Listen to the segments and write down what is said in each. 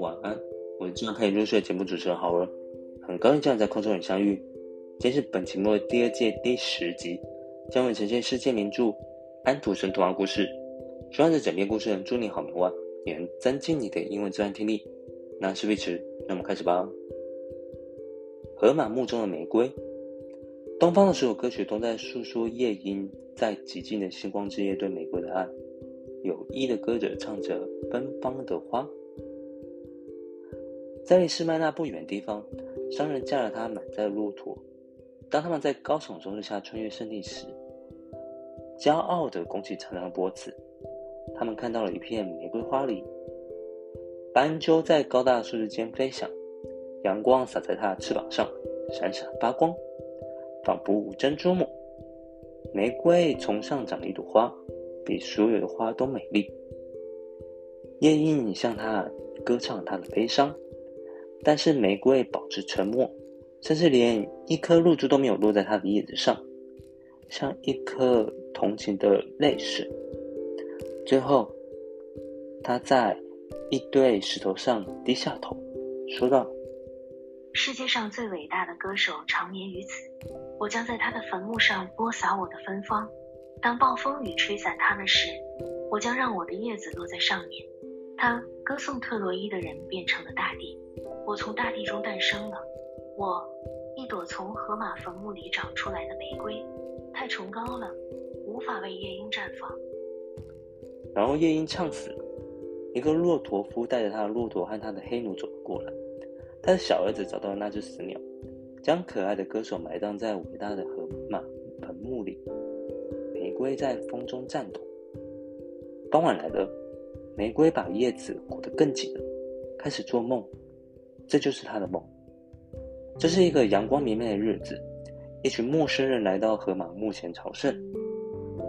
晚安，我是今晚可以入睡的节目主持人好儿，很高兴这样在空中与你相遇。今天是本节目第二届第十集，将会呈现世界名著《安徒生童话故事》。希望这整篇故事能助你好眠外，也能增进你的英文自然听力。那事不宜迟，让我们开始吧。河马墓中的玫瑰，东方的所有歌曲都在诉说夜莺在寂静的星光之夜对玫瑰的爱。有意的歌者唱着芬芳的花。在离士麦那不远的地方，商人驾着他满载的骆驼。当他们在高耸中日下穿越圣地时，骄傲地拱起长长的脖子。他们看到了一片玫瑰花里，斑鸠在高大的树枝间飞翔，阳光洒在它的翅膀上，闪闪发光，仿佛珍珠母。玫瑰从上长了一朵花，比所有的花都美丽。夜莺向它歌唱它的悲伤。但是玫瑰保持沉默，甚至连一颗露珠都没有落在它的叶子上，像一颗同情的泪水。最后，他在一堆石头上低下头，说道：“世界上最伟大的歌手长眠于此，我将在他的坟墓上播撒我的芬芳。当暴风雨吹散它们时，我将让我的叶子落在上面。他歌颂特洛伊的人变成了大地。”我从大地中诞生了，我一朵从河马坟墓里长出来的玫瑰，太崇高了，无法为夜莺绽放。然后夜莺唱死了，一个骆驼夫带着他的骆驼和他的黑奴走了过来。他的小儿子找到了那只死鸟，将可爱的歌手埋葬在伟大的河马坟墓里。玫瑰在风中颤抖。傍晚来了，玫瑰把叶子裹得更紧了，开始做梦。这就是他的梦。这是一个阳光明媚的日子，一群陌生人来到河马墓前朝圣。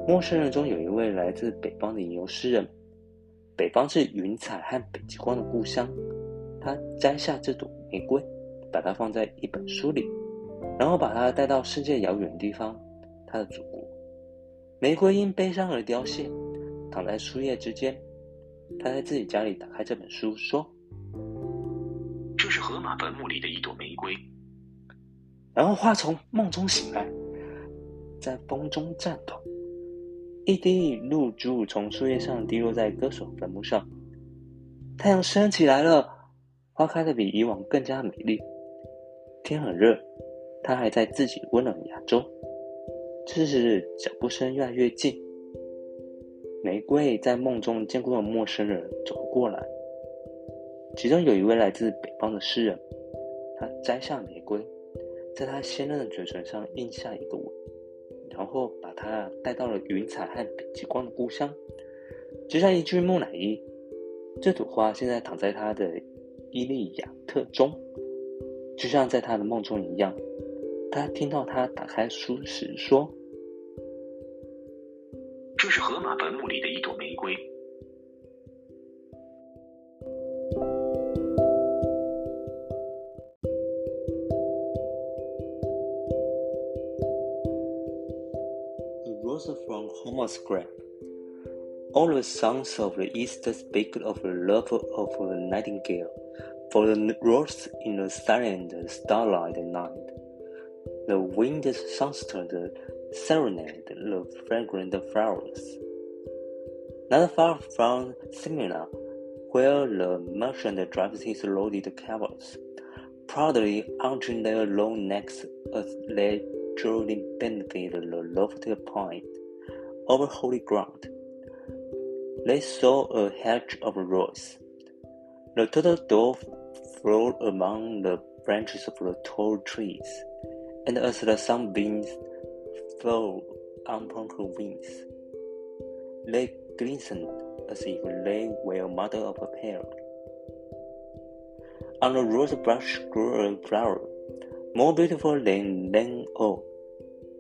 陌生人中有一位来自北方的吟游诗人，北方是云彩和北极光的故乡。他摘下这朵玫瑰，把它放在一本书里，然后把它带到世界遥远的地方，他的祖国。玫瑰因悲伤而凋谢，躺在树叶之间。他在自己家里打开这本书，说。河马坟墓里的一朵玫瑰。然后花从梦中醒来，在风中颤抖，一滴露珠从树叶上滴落在歌手坟墓上。太阳升起来了，花开的比以往更加美丽。天很热，它还在自己温暖的亚洲。这时，脚步声越来越近。玫瑰在梦中见过的陌生人走过来。其中有一位来自北方的诗人，他摘下玫瑰，在他鲜嫩的嘴唇上印下一个吻，然后把它带到了云彩和北极光的故乡，就像一具木乃伊。这朵花现在躺在他的伊利亚特中，就像在他的梦中一样。他听到他打开书时说：“这是河马坟墓里的一朵玫瑰。” Homer's. All the songs of the East speak of the love of a nightingale for the rose in the silent starlight night. The wind songster serenade the fragrant flowers. Not far from Smyrna, where the merchant drives his loaded camels, proudly arching their long necks as they journey benefit the lofty point over holy ground. They saw a hedge of roses. The turtle dove flew among the branches of the tall trees, and as the sunbeams fell upon her wings, they glistened as if they were mother of a pearl. On the rose bush grew a flower, more beautiful than them all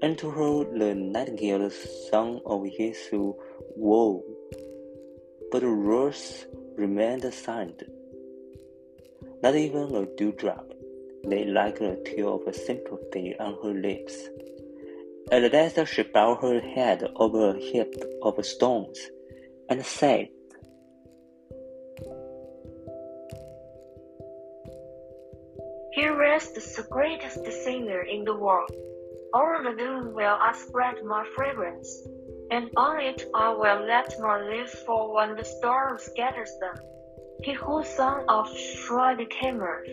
and her the nightingale song of his woe. But the rose remained silent. Not even a dewdrop lay like a tear of sympathy on her lips. At last she bowed her head over a heap of stones and said, Here rests the greatest singer in the world. Over the dune will I spread my fragrance, and on it I will let my leaves fall when the storm scatters them. He who son of Friday came earth,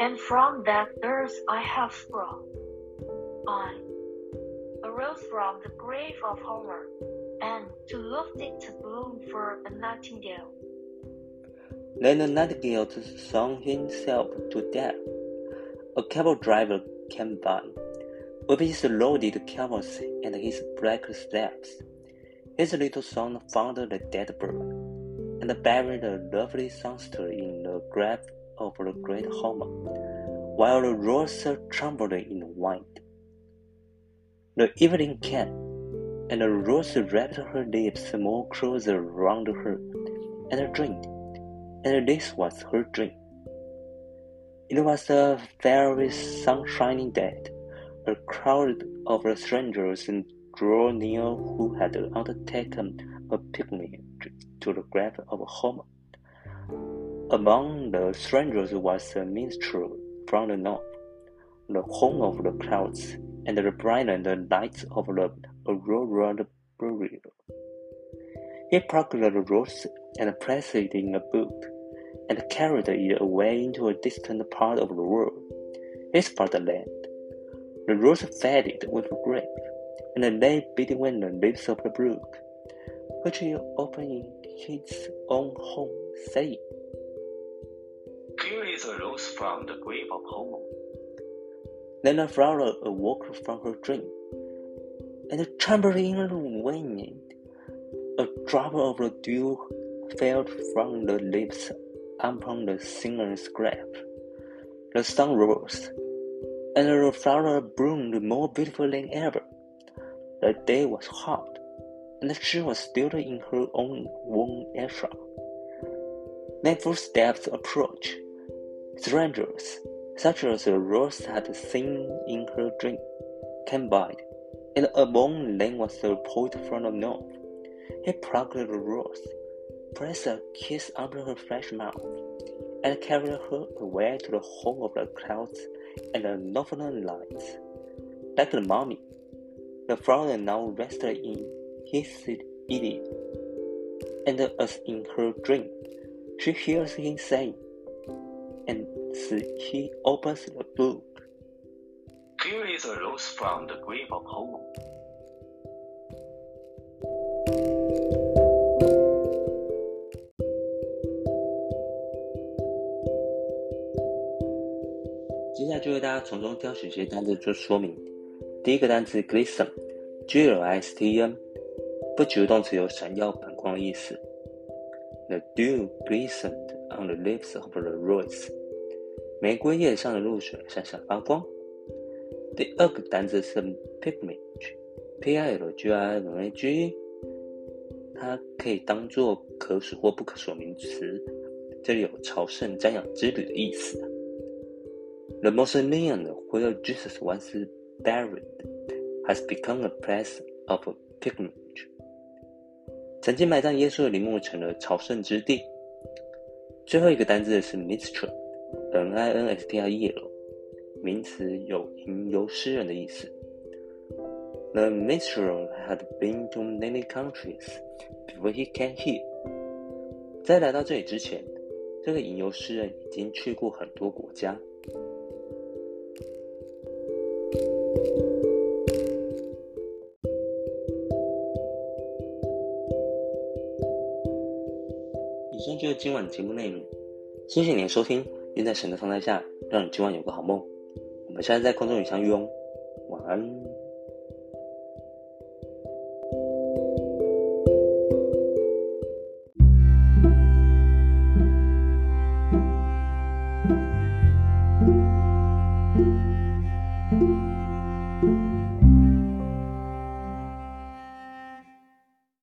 and from that earth I have sprung. I arose from the grave of Homer, and to lift it to bloom for a nightingale. Then the nightingale sung himself to death. A cab driver came by, with his loaded camels and his black steps. His little son found the dead bird, and buried the lovely songster in the grave of the great Homer, while the rose trembled in wind. The evening came, and the rose wrapped her lips more closer round her, and dreamed, and this was her dream. It was a very sunshiny day. A crowd of strangers drew near who had undertaken a picnic to the grave of Homer. Among the strangers was a minstrel from the north, the home of the clouds, and the brilliant lights of the aurora boreal. He plucked the rose and placed it in a book and carried it away into a distant part of the world, his fatherland. The rose faded with grief, and the lay between the leaves of the brook, which he opened in his own home, saying, Here is a rose from the grave of Homer. Then the flower awoke from her dream, and trembled in the wind. A drop of the dew fell from the lips upon the singer's grave. The sun rose, and the flower bloomed more beautiful than ever. The day was hot, and she was still in her own warm earshot. Then footsteps approached. Strangers, such as rose had seen in her dream, came by, and among them was the poet from the north. He plucked the rose pressed a kiss under her fresh mouth, and carried her away to the home of the clouds and the northern lights. Like the mummy, the flower now rested in his Iliad, and as in her dream, she hears him say, and he opens the book. Here is a rose from the grave of Homer. 就为大家从中挑选一些单词做说明。第一个单词 glisten，G L I S T E N，不及物动词有闪耀、反光的意思。The dew glistened on the leaves of the rose，玫瑰叶上的露水闪闪发光。第二个单词是 pilgrimage，P I L G I M A G，它可以当做可数或不可数名词，这里有朝圣、瞻仰之旅的意思。The mausoleum where Jesus was buried has become a place of pilgrimage. 曾经埋葬耶稣的陵墓成了朝圣之地。最后一个单字是 minstrel，m i n s t r e l，名词有吟游诗人的意思。The minstrel had been to many countries before he came here。在来到这里之前，这个吟游诗人已经去过很多国家。就是今晚节目内容，谢谢您的收听。愿在神的同在下，让你今晚有个好梦。我们下次在空中与相遇哦，晚安。